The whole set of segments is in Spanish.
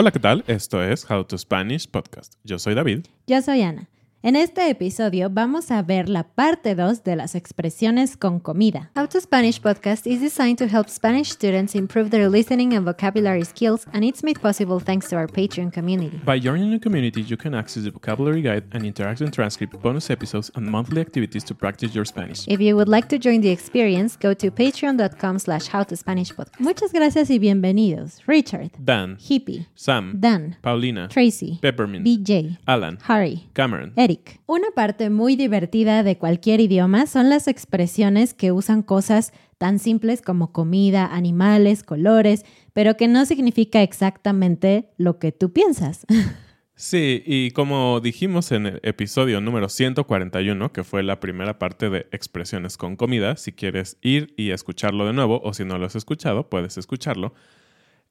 Hola, ¿qué tal? Esto es How to Spanish Podcast. Yo soy David. Yo soy Ana. En este episodio vamos a ver la parte 2 de las expresiones con comida. How to Spanish podcast is designed to help Spanish students improve their listening and vocabulary skills, and it's made possible thanks to our Patreon community. By joining the community, you can access the vocabulary guide and interactive transcript, bonus episodes, and monthly activities to practice your Spanish. If you would like to join the experience, go to patreon.com slash howtospanishpodcast. Muchas gracias y bienvenidos. Richard, Dan, Hippie, Sam, Dan, Paulina, Tracy, Peppermint, BJ, Alan, Harry, Cameron. Una parte muy divertida de cualquier idioma son las expresiones que usan cosas tan simples como comida, animales, colores, pero que no significa exactamente lo que tú piensas. Sí, y como dijimos en el episodio número 141, que fue la primera parte de expresiones con comida, si quieres ir y escucharlo de nuevo, o si no lo has escuchado, puedes escucharlo.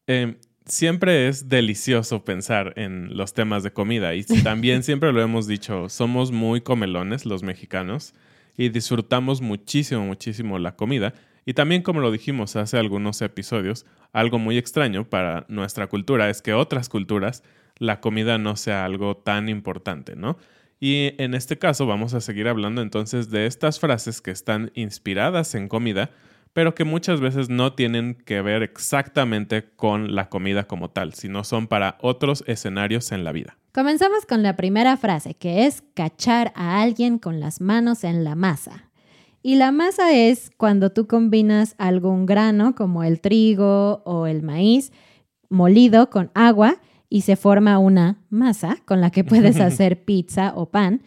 Eh, siempre es delicioso pensar en los temas de comida y también siempre lo hemos dicho, somos muy comelones los mexicanos y disfrutamos muchísimo, muchísimo la comida. Y también, como lo dijimos hace algunos episodios, algo muy extraño para nuestra cultura es que otras culturas la comida no sea algo tan importante, ¿no? Y en este caso vamos a seguir hablando entonces de estas frases que están inspiradas en comida, pero que muchas veces no tienen que ver exactamente con la comida como tal, sino son para otros escenarios en la vida. Comenzamos con la primera frase, que es cachar a alguien con las manos en la masa. Y la masa es cuando tú combinas algún grano como el trigo o el maíz molido con agua y se forma una masa con la que puedes hacer pizza o pan.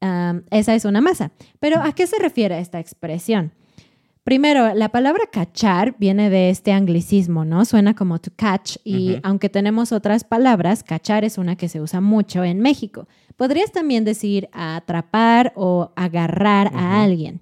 Um, esa es una masa. Pero ¿a qué se refiere esta expresión? Primero, la palabra cachar viene de este anglicismo, ¿no? Suena como to catch y aunque tenemos otras palabras, cachar es una que se usa mucho en México. Podrías también decir atrapar o agarrar a alguien.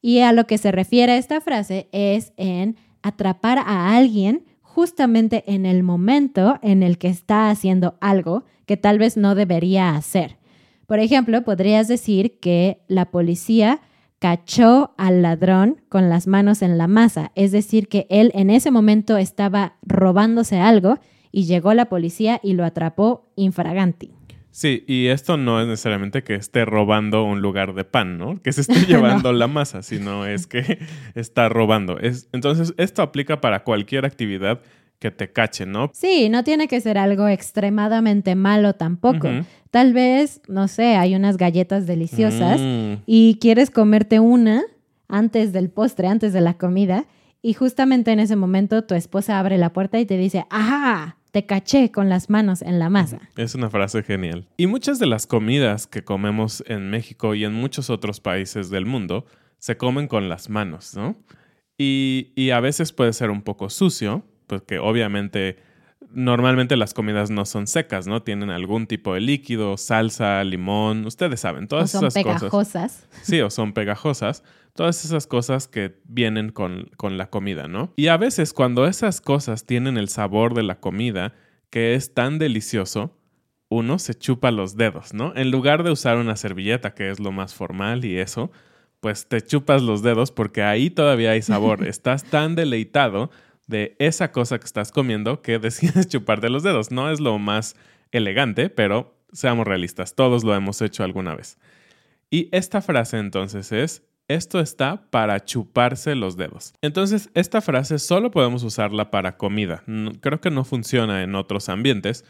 Y a lo que se refiere esta frase es en atrapar a alguien justamente en el momento en el que está haciendo algo que tal vez no debería hacer. Por ejemplo, podrías decir que la policía cachó al ladrón con las manos en la masa, es decir, que él en ese momento estaba robándose algo y llegó la policía y lo atrapó infraganti. Sí, y esto no es necesariamente que esté robando un lugar de pan, ¿no? Que se esté llevando la masa, sino es que está robando. Es, entonces, esto aplica para cualquier actividad que te cache, ¿no? Sí, no tiene que ser algo extremadamente malo tampoco. Tal vez, no sé, hay unas galletas deliciosas Mm. y quieres comerte una antes del postre, antes de la comida, y justamente en ese momento tu esposa abre la puerta y te dice, ¡ajá! Te caché con las manos en la masa. Es una frase genial. Y muchas de las comidas que comemos en México y en muchos otros países del mundo se comen con las manos, ¿no? Y, y a veces puede ser un poco sucio, porque obviamente normalmente las comidas no son secas, ¿no? Tienen algún tipo de líquido, salsa, limón, ustedes saben, todas o son esas pegajosas. cosas. Sí, o son pegajosas. Todas esas cosas que vienen con, con la comida, ¿no? Y a veces cuando esas cosas tienen el sabor de la comida, que es tan delicioso, uno se chupa los dedos, ¿no? En lugar de usar una servilleta, que es lo más formal y eso, pues te chupas los dedos porque ahí todavía hay sabor. Estás tan deleitado de esa cosa que estás comiendo que decides chuparte los dedos. No es lo más elegante, pero seamos realistas, todos lo hemos hecho alguna vez. Y esta frase entonces es, esto está para chuparse los dedos. Entonces, esta frase solo podemos usarla para comida. Creo que no funciona en otros ambientes,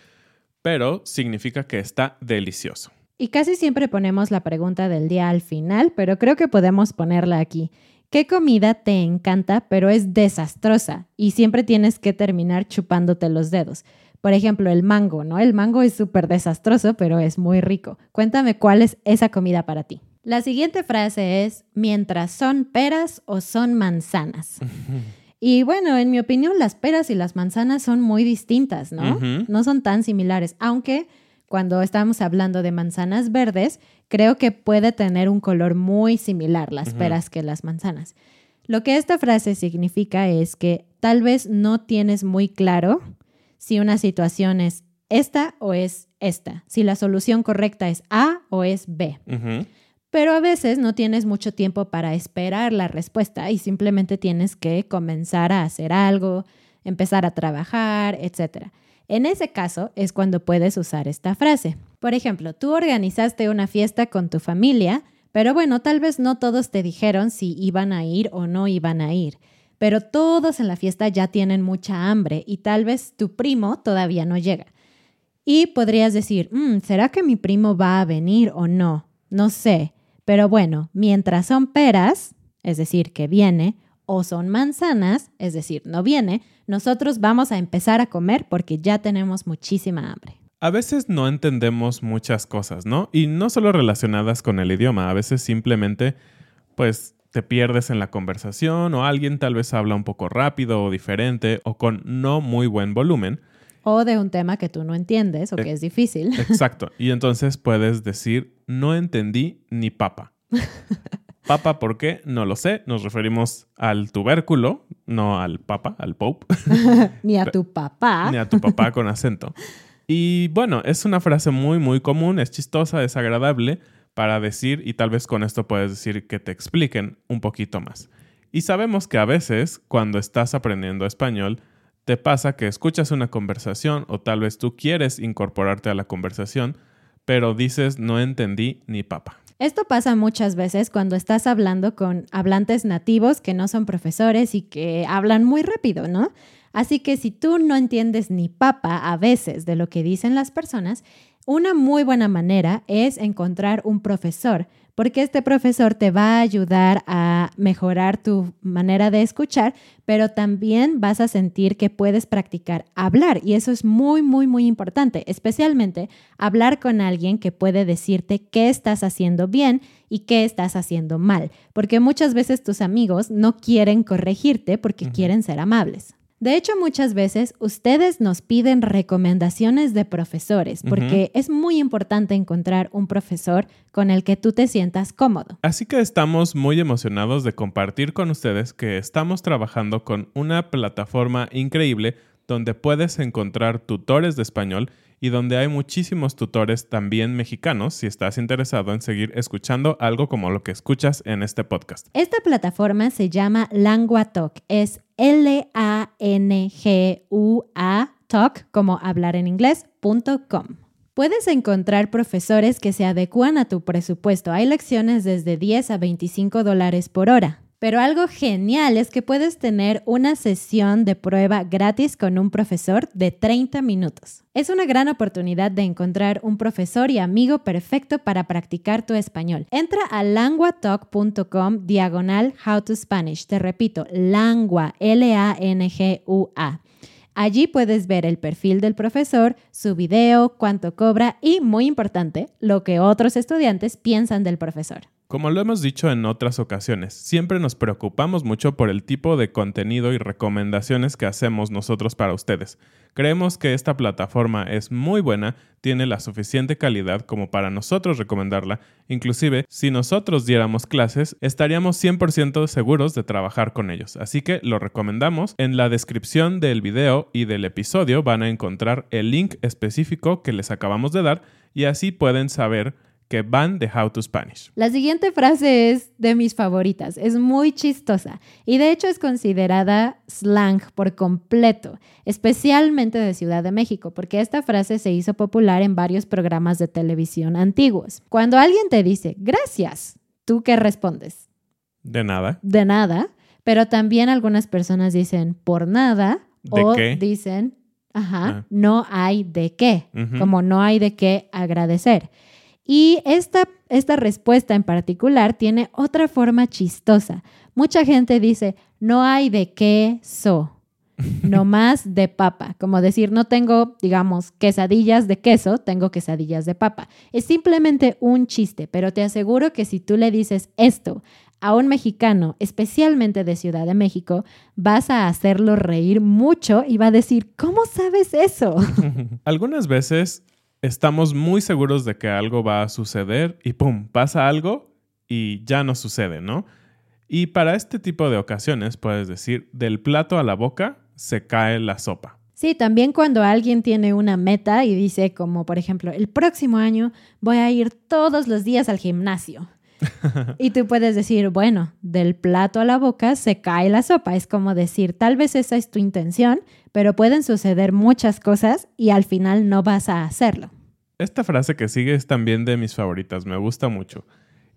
pero significa que está delicioso. Y casi siempre ponemos la pregunta del día al final, pero creo que podemos ponerla aquí. ¿Qué comida te encanta pero es desastrosa y siempre tienes que terminar chupándote los dedos? Por ejemplo, el mango, ¿no? El mango es súper desastroso, pero es muy rico. Cuéntame cuál es esa comida para ti. La siguiente frase es, mientras son peras o son manzanas. Y bueno, en mi opinión, las peras y las manzanas son muy distintas, ¿no? No son tan similares, aunque cuando estamos hablando de manzanas verdes, creo que puede tener un color muy similar las peras que las manzanas. Lo que esta frase significa es que tal vez no tienes muy claro si una situación es esta o es esta, si la solución correcta es A o es B. Pero a veces no tienes mucho tiempo para esperar la respuesta y simplemente tienes que comenzar a hacer algo, empezar a trabajar, etc. En ese caso es cuando puedes usar esta frase. Por ejemplo, tú organizaste una fiesta con tu familia, pero bueno, tal vez no todos te dijeron si iban a ir o no iban a ir. Pero todos en la fiesta ya tienen mucha hambre y tal vez tu primo todavía no llega. Y podrías decir, "Mm, ¿será que mi primo va a venir o no? No sé. Pero bueno, mientras son peras, es decir, que viene, o son manzanas, es decir, no viene, nosotros vamos a empezar a comer porque ya tenemos muchísima hambre. A veces no entendemos muchas cosas, ¿no? Y no solo relacionadas con el idioma, a veces simplemente, pues, te pierdes en la conversación o alguien tal vez habla un poco rápido o diferente o con no muy buen volumen. O de un tema que tú no entiendes o que es difícil. Exacto. Y entonces puedes decir, no entendí ni papa. Papa, ¿por qué? No lo sé. Nos referimos al tubérculo, no al papa, al pope. Ni a tu papá. ni a tu papá con acento. Y bueno, es una frase muy, muy común, es chistosa, es agradable para decir, y tal vez con esto puedes decir que te expliquen un poquito más. Y sabemos que a veces, cuando estás aprendiendo español, te pasa que escuchas una conversación o tal vez tú quieres incorporarte a la conversación, pero dices no entendí ni papa. Esto pasa muchas veces cuando estás hablando con hablantes nativos que no son profesores y que hablan muy rápido, ¿no? Así que si tú no entiendes ni papa a veces de lo que dicen las personas, una muy buena manera es encontrar un profesor, porque este profesor te va a ayudar a mejorar tu manera de escuchar, pero también vas a sentir que puedes practicar hablar y eso es muy, muy, muy importante, especialmente hablar con alguien que puede decirte qué estás haciendo bien y qué estás haciendo mal, porque muchas veces tus amigos no quieren corregirte porque quieren ser amables. De hecho, muchas veces ustedes nos piden recomendaciones de profesores porque es muy importante encontrar un profesor con el que tú te sientas cómodo. Así que estamos muy emocionados de compartir con ustedes que estamos trabajando con una plataforma increíble donde puedes encontrar tutores de español y donde hay muchísimos tutores también mexicanos si estás interesado en seguir escuchando algo como lo que escuchas en este podcast. Esta plataforma se llama LanguaTalk. Es L-A-N-G-U-A Talk, como hablar en inglés.com. Puedes encontrar profesores que se adecúan a tu presupuesto. Hay lecciones desde 10 a 25 dólares por hora. Pero algo genial es que puedes tener una sesión de prueba gratis con un profesor de 30 minutos. Es una gran oportunidad de encontrar un profesor y amigo perfecto para practicar tu español. Entra a languatalk.com diagonal how to Spanish. Te repito, langua, L-A-N-G-U-A. Allí puedes ver el perfil del profesor, su video, cuánto cobra y, muy importante, lo que otros estudiantes piensan del profesor. Como lo hemos dicho en otras ocasiones, siempre nos preocupamos mucho por el tipo de contenido y recomendaciones que hacemos nosotros para ustedes. Creemos que esta plataforma es muy buena, tiene la suficiente calidad como para nosotros recomendarla. Inclusive, si nosotros diéramos clases, estaríamos 100% seguros de trabajar con ellos. Así que lo recomendamos. En la descripción del video y del episodio van a encontrar el link específico que les acabamos de dar y así pueden saber que van de How to Spanish. La siguiente frase es de mis favoritas, es muy chistosa y de hecho es considerada slang por completo, especialmente de Ciudad de México, porque esta frase se hizo popular en varios programas de televisión antiguos. Cuando alguien te dice gracias, ¿tú qué respondes? De nada. De nada, pero también algunas personas dicen por nada ¿De o qué? dicen, ajá, Ah. no hay de qué, como no hay de qué agradecer. Y esta, esta respuesta en particular tiene otra forma chistosa. Mucha gente dice, no hay de queso, no más de papa. Como decir, no tengo, digamos, quesadillas de queso, tengo quesadillas de papa. Es simplemente un chiste, pero te aseguro que si tú le dices esto a un mexicano, especialmente de Ciudad de México, vas a hacerlo reír mucho y va a decir, ¿cómo sabes eso? Algunas veces estamos muy seguros de que algo va a suceder y ¡pum! pasa algo y ya no sucede, ¿no? Y para este tipo de ocasiones puedes decir, del plato a la boca se cae la sopa. Sí, también cuando alguien tiene una meta y dice como, por ejemplo, el próximo año voy a ir todos los días al gimnasio. y tú puedes decir, bueno, del plato a la boca se cae la sopa. Es como decir, tal vez esa es tu intención, pero pueden suceder muchas cosas y al final no vas a hacerlo. Esta frase que sigue es también de mis favoritas, me gusta mucho.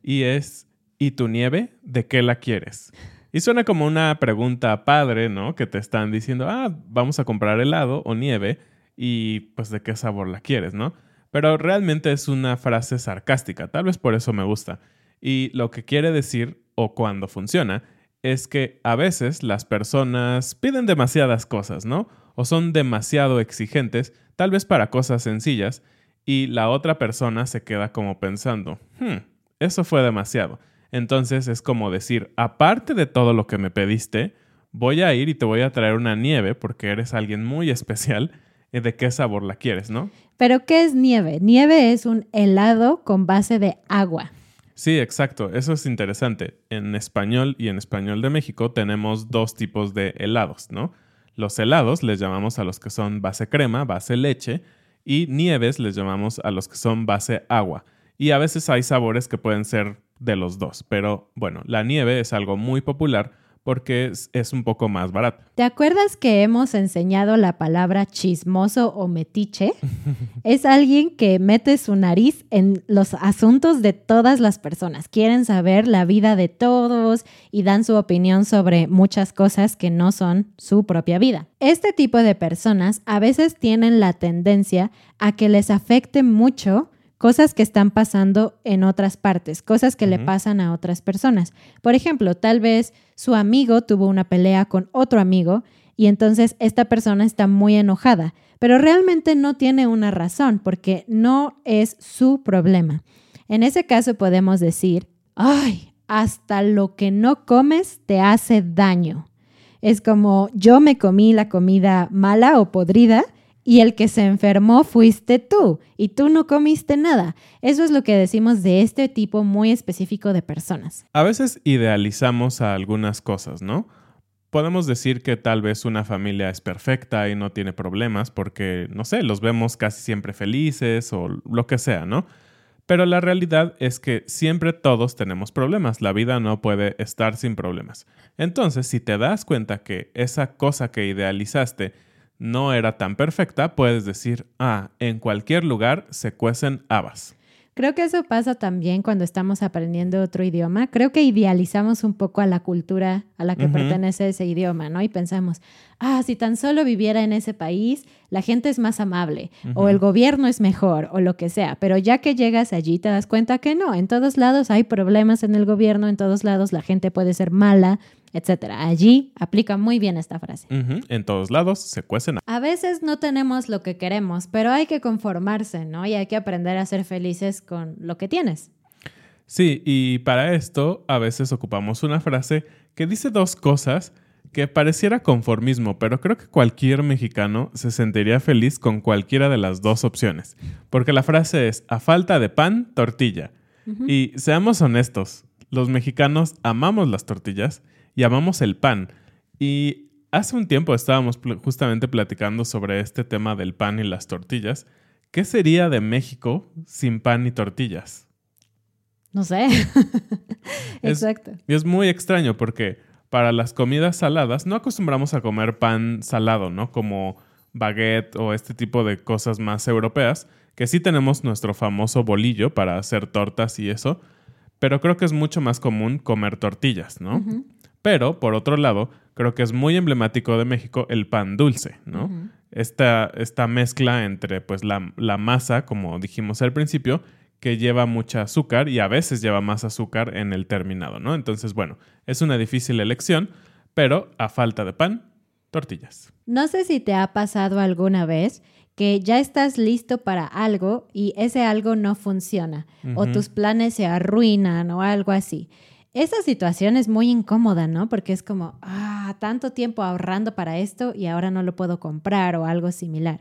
Y es, ¿y tu nieve? ¿De qué la quieres? Y suena como una pregunta padre, ¿no? Que te están diciendo, ah, vamos a comprar helado o nieve y pues de qué sabor la quieres, ¿no? Pero realmente es una frase sarcástica, tal vez por eso me gusta. Y lo que quiere decir, o cuando funciona, es que a veces las personas piden demasiadas cosas, ¿no? O son demasiado exigentes, tal vez para cosas sencillas, y la otra persona se queda como pensando, hmm, eso fue demasiado. Entonces es como decir, aparte de todo lo que me pediste, voy a ir y te voy a traer una nieve porque eres alguien muy especial y de qué sabor la quieres, ¿no? Pero ¿qué es nieve? Nieve es un helado con base de agua. Sí, exacto. Eso es interesante. En español y en español de México tenemos dos tipos de helados, ¿no? Los helados les llamamos a los que son base crema, base leche, y nieves les llamamos a los que son base agua. Y a veces hay sabores que pueden ser de los dos, pero bueno, la nieve es algo muy popular porque es, es un poco más barato. ¿Te acuerdas que hemos enseñado la palabra chismoso o metiche? es alguien que mete su nariz en los asuntos de todas las personas. Quieren saber la vida de todos y dan su opinión sobre muchas cosas que no son su propia vida. Este tipo de personas a veces tienen la tendencia a que les afecte mucho cosas que están pasando en otras partes, cosas que le pasan a otras personas. Por ejemplo, tal vez su amigo tuvo una pelea con otro amigo y entonces esta persona está muy enojada, pero realmente no tiene una razón porque no es su problema. En ese caso podemos decir, ay, hasta lo que no comes te hace daño. Es como yo me comí la comida mala o podrida y el que se enfermó fuiste tú y tú no comiste nada. Eso es lo que decimos de este tipo muy específico de personas. A veces idealizamos a algunas cosas, ¿no? Podemos decir que tal vez una familia es perfecta y no tiene problemas porque, no sé, los vemos casi siempre felices o lo que sea, ¿no? Pero la realidad es que siempre todos tenemos problemas. La vida no puede estar sin problemas. Entonces, si te das cuenta que esa cosa que idealizaste no era tan perfecta, puedes decir, ah, en cualquier lugar se cuecen habas. Creo que eso pasa también cuando estamos aprendiendo otro idioma. Creo que idealizamos un poco a la cultura a la que pertenece ese idioma, ¿no? Y pensamos, ah, si tan solo viviera en ese país, la gente es más amable, o el gobierno es mejor, o lo que sea. Pero ya que llegas allí, te das cuenta que no. En todos lados hay problemas en el gobierno, en todos lados la gente puede ser mala, etcétera. Allí aplica muy bien esta frase. En todos lados se cuecen A veces no tenemos lo que queremos, pero hay que conformarse, ¿no? Y hay que aprender a ser felices con lo que tienes. Sí, y para esto a veces ocupamos una frase que dice dos cosas que pareciera conformismo, pero creo que cualquier mexicano se sentiría feliz con cualquiera de las dos opciones. Porque la frase es, a falta de pan, tortilla. Y seamos honestos, los mexicanos amamos las tortillas y amamos el pan. Y hace un tiempo estábamos justamente platicando sobre este tema del pan y las tortillas. ¿Qué sería de México sin pan y tortillas? No sé. Exacto. y es muy extraño porque para las comidas saladas no acostumbramos a comer pan salado, ¿no? Como baguette o este tipo de cosas más europeas, que sí tenemos nuestro famoso bolillo para hacer tortas y eso, pero creo que es mucho más común comer tortillas, ¿no? Pero, por otro lado, creo que es muy emblemático de México el pan dulce, ¿no? esta, esta, mezcla entre pues la, la, masa, como dijimos al principio, que lleva mucha azúcar y a veces lleva más azúcar en el terminado, ¿no? Entonces, bueno, es una difícil elección, pero a falta de pan, tortillas. No sé si te ha pasado alguna vez que ya estás listo para algo y ese algo no funciona o tus planes se arruinan o algo así. Esa situación es muy incómoda, ¿no? Porque es como, ah, tanto tiempo ahorrando para esto y ahora no lo puedo comprar o algo similar.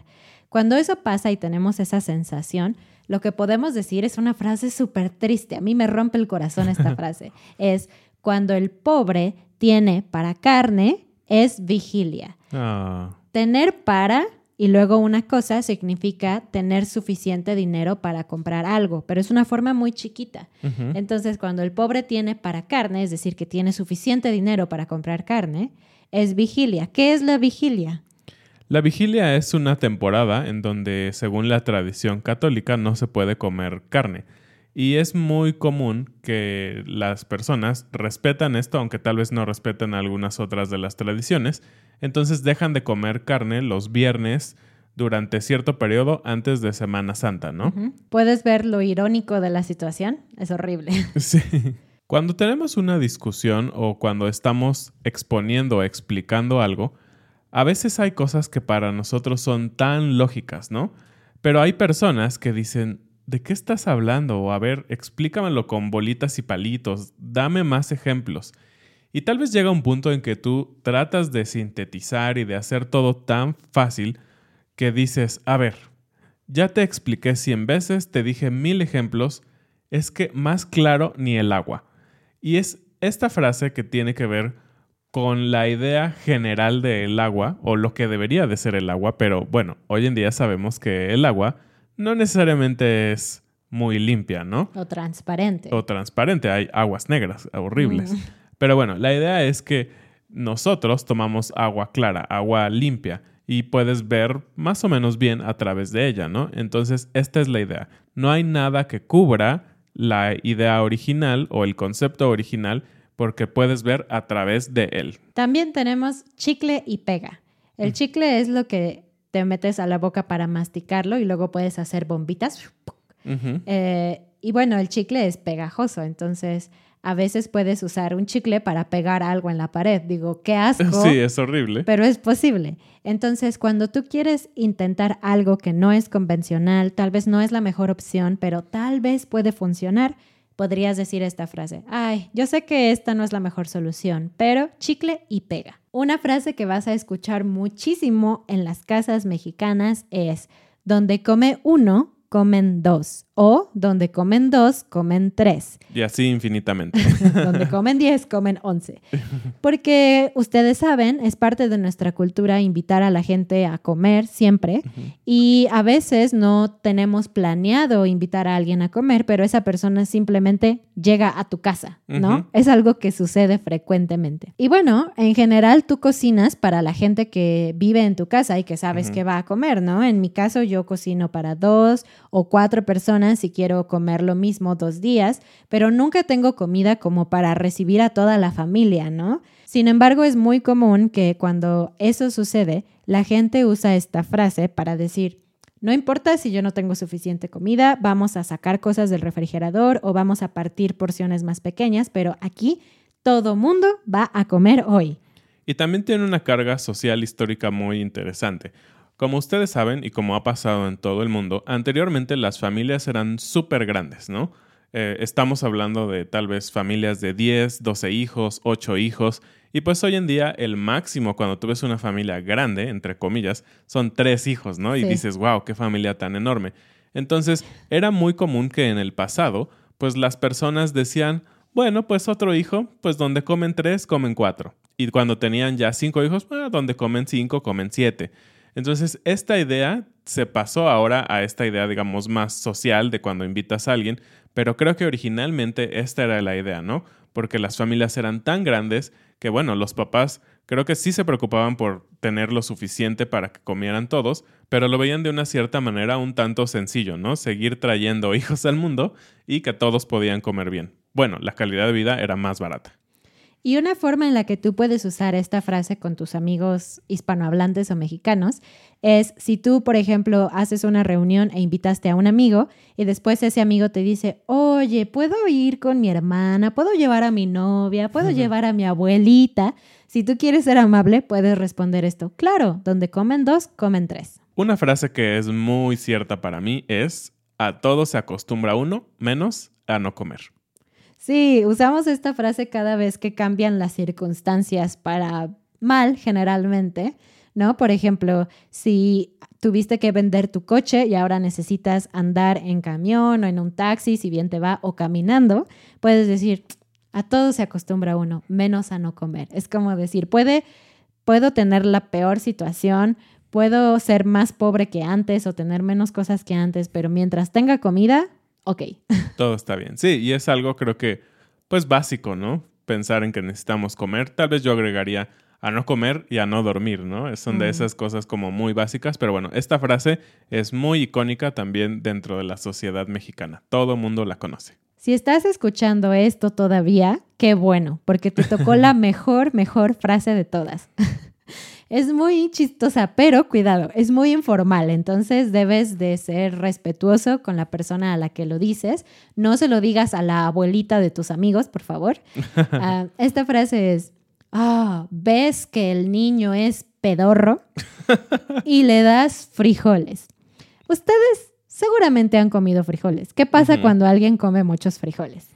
Cuando eso pasa y tenemos esa sensación, lo que podemos decir es una frase súper triste. A mí me rompe el corazón esta frase. Es cuando el pobre tiene para carne, es vigilia. Ah. Tener para y luego una cosa significa tener suficiente dinero para comprar algo, pero es una forma muy chiquita. Entonces, cuando el pobre tiene para carne, es decir, que tiene suficiente dinero para comprar carne, es vigilia. ¿Qué es la vigilia? La vigilia es una temporada en donde, según la tradición católica, no se puede comer carne. Y es muy común que las personas respetan esto, aunque tal vez no respeten algunas otras de las tradiciones. Entonces dejan de comer carne los viernes durante cierto periodo antes de Semana Santa, ¿no? ¿Puedes ver lo irónico de la situación? Es horrible. Sí. Cuando tenemos una discusión o cuando estamos exponiendo o explicando algo, a veces hay cosas que para nosotros son tan lógicas, ¿no? Pero hay personas que dicen, ¿de qué estás hablando? O a ver, explícamelo con bolitas y palitos, dame más ejemplos. Y tal vez llega un punto en que tú tratas de sintetizar y de hacer todo tan fácil que dices, a ver, ya te expliqué cien veces, te dije mil ejemplos, es que más claro ni el agua. Y es esta frase que tiene que ver con la idea general del agua o lo que debería de ser el agua, pero bueno, hoy en día sabemos que el agua no necesariamente es muy limpia, ¿no? O transparente. O transparente, hay aguas negras horribles. Mm. Pero bueno, la idea es que nosotros tomamos agua clara, agua limpia, y puedes ver más o menos bien a través de ella, ¿no? Entonces, esta es la idea. No hay nada que cubra la idea original o el concepto original porque puedes ver a través de él. También tenemos chicle y pega. El mm. chicle es lo que te metes a la boca para masticarlo y luego puedes hacer bombitas. Eh, y bueno, el chicle es pegajoso, entonces a veces puedes usar un chicle para pegar algo en la pared. Digo, qué asco. Sí, es horrible. Pero es posible. Entonces, cuando tú quieres intentar algo que no es convencional, tal vez no es la mejor opción, pero tal vez puede funcionar, podrías decir esta frase, ay, yo sé que esta no es la mejor solución, pero chicle y pega. Una frase que vas a escuchar muchísimo en las casas mexicanas es, donde come uno, comen dos. O donde comen dos, comen tres. Y así infinitamente. donde comen diez, comen once. Porque ustedes saben, es parte de nuestra cultura invitar a la gente a comer siempre. Y a veces no tenemos planeado invitar a alguien a comer, pero esa persona simplemente llega a tu casa, ¿no? Es algo que sucede frecuentemente. Y bueno, en general tú cocinas para la gente que vive en tu casa y que sabes que va a comer, ¿no? En mi caso yo cocino para dos o cuatro personas si quiero comer lo mismo dos días, pero nunca tengo comida como para recibir a toda la familia, ¿no? Sin embargo, es muy común que cuando eso sucede, la gente usa esta frase para decir, no importa si yo no tengo suficiente comida, vamos a sacar cosas del refrigerador o vamos a partir porciones más pequeñas, pero aquí todo mundo va a comer hoy. Y también tiene una carga social histórica muy interesante. Como ustedes saben y como ha pasado en todo el mundo, anteriormente las familias eran súper grandes, ¿no? Eh, estamos hablando de tal vez familias de 10, 12 hijos, 8 hijos. Y pues hoy en día el máximo cuando tú ves una familia grande, entre comillas, son tres hijos, ¿no? Y Sí. dices, wow, qué familia tan enorme. Entonces era muy común que en el pasado, pues las personas decían, bueno, pues otro hijo, pues donde comen tres, comen cuatro. Y cuando tenían ya cinco hijos, ah, donde comen cinco, comen siete. Entonces, esta idea se pasó ahora a esta idea, digamos, más social de cuando invitas a alguien, pero creo que originalmente esta era la idea, ¿no? Porque las familias eran tan grandes que, bueno, los papás creo que sí se preocupaban por tener lo suficiente para que comieran todos, pero lo veían de una cierta manera un tanto sencillo, ¿no? Seguir trayendo hijos al mundo y que todos podían comer bien. Bueno, la calidad de vida era más barata. Y una forma en la que tú puedes usar esta frase con tus amigos hispanohablantes o mexicanos es si tú, por ejemplo, haces una reunión e invitaste a un amigo y después ese amigo te dice, oye, ¿puedo ir con mi hermana? ¿Puedo llevar a mi novia? ¿Puedo llevar a mi abuelita? Si tú quieres ser amable, puedes responder esto. Claro, donde comen dos, comen tres. Una frase que es muy cierta para mí es, a todo se acostumbra uno, menos a no comer. Sí, usamos esta frase cada vez que cambian las circunstancias para mal, generalmente, ¿no? Por ejemplo, si tuviste que vender tu coche y ahora necesitas andar en camión o en un taxi, si bien te va, o caminando, puedes decir, a todo se acostumbra uno, menos a no comer. Es como decir, puede, puedo tener la peor situación, puedo ser más pobre que antes o tener menos cosas que antes, pero mientras tenga comida, ok. Todo está bien. Sí, y es algo creo que, pues básico, ¿no? Pensar en que necesitamos comer. Tal vez yo agregaría a no comer y a no dormir, ¿no? Son de Mm. esas cosas como muy básicas, pero bueno, esta frase es muy icónica también dentro de la sociedad mexicana. Todo mundo la conoce. Si estás escuchando esto todavía, qué bueno, porque te tocó la mejor, mejor frase de todas. Es muy chistosa, pero cuidado, es muy informal, entonces debes de ser respetuoso con la persona a la que lo dices. No se lo digas a la abuelita de tus amigos, por favor. Ah, esta frase es, ah, ves que el niño es pedorro y le das frijoles. Ustedes seguramente han comido frijoles. ¿Qué pasa cuando alguien come muchos frijoles?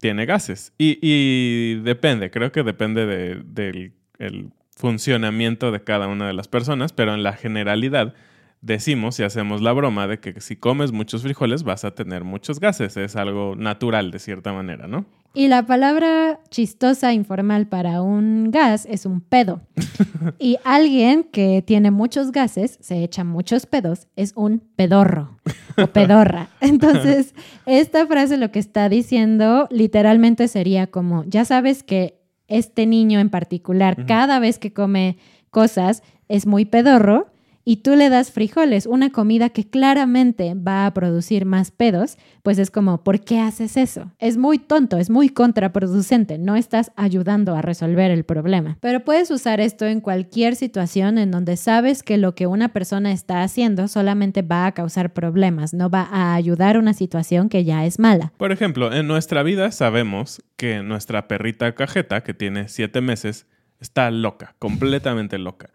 Tiene gases. Y, y depende, creo que depende de- del el funcionamiento de cada una de las personas, pero en la generalidad decimos y hacemos la broma de que si comes muchos frijoles vas a tener muchos gases. Es algo natural de cierta manera, ¿no? Y la palabra chistosa informal para un gas es un pedo. y alguien que tiene muchos gases, se echa muchos pedos, es un pedorro o pedorra. Entonces, esta frase lo que está diciendo literalmente sería como, ya sabes que este niño en particular, cada vez que come cosas, es muy pedorro. Y tú le das frijoles, una comida que claramente va a producir más pedos, pues es como, ¿por qué haces eso? Es muy tonto, es muy contraproducente, no estás ayudando a resolver el problema. Pero puedes usar esto en cualquier situación en donde sabes que lo que una persona está haciendo solamente va a causar problemas, no va a ayudar una situación que ya es mala. Por ejemplo, en nuestra vida sabemos que nuestra perrita cajeta, que tiene siete meses, está loca, completamente loca.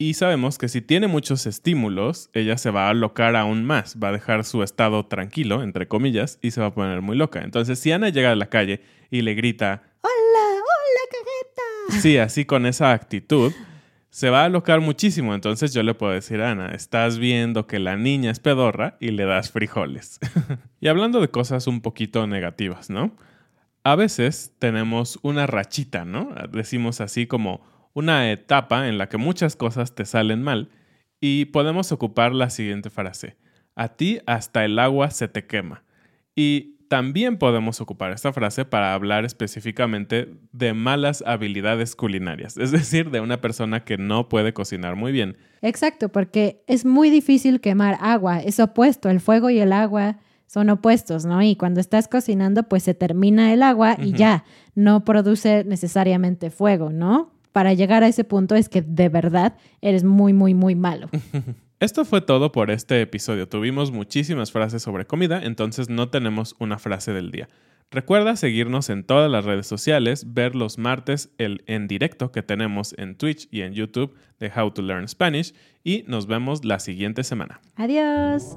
Y sabemos que si tiene muchos estímulos, ella se va a alocar aún más, va a dejar su estado tranquilo, entre comillas, y se va a poner muy loca. Entonces, si Ana llega a la calle y le grita, ¡Hola! ¡Hola, cajeta! sí, así con esa actitud, se va a alocar muchísimo. Entonces yo le puedo decir, Ana, estás viendo que la niña es pedorra y le das frijoles. y hablando de cosas un poquito negativas, ¿no? A veces tenemos una rachita, ¿no? Decimos así como una etapa en la que muchas cosas te salen mal y podemos ocupar la siguiente frase. A ti hasta el agua se te quema. Y también podemos ocupar esta frase para hablar específicamente de malas habilidades culinarias, es decir, de una persona que no puede cocinar muy bien. Exacto, porque es muy difícil quemar agua, es opuesto, el fuego y el agua son opuestos, ¿no? Y cuando estás cocinando, pues se termina el agua y ya, no produce necesariamente fuego, ¿no? Para llegar a ese punto es que de verdad eres muy, muy, muy malo. Esto fue todo por este episodio. Tuvimos muchísimas frases sobre comida, entonces no tenemos una frase del día. Recuerda seguirnos en todas las redes sociales, ver los martes el en directo que tenemos en Twitch y en YouTube de How to Learn Spanish y nos vemos la siguiente semana. Adiós.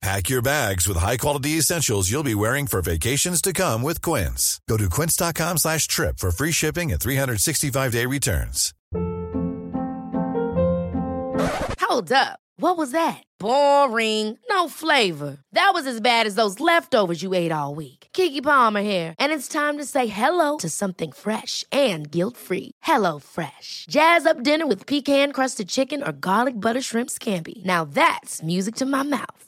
Pack your bags with high-quality essentials you'll be wearing for vacations to come with Quince. Go to quince.com slash trip for free shipping and 365-day returns. Hold up. What was that? Boring. No flavor. That was as bad as those leftovers you ate all week. Kiki Palmer here, and it's time to say hello to something fresh and guilt-free. Hello Fresh. Jazz up dinner with pecan-crusted chicken or garlic butter shrimp scampi. Now that's music to my mouth.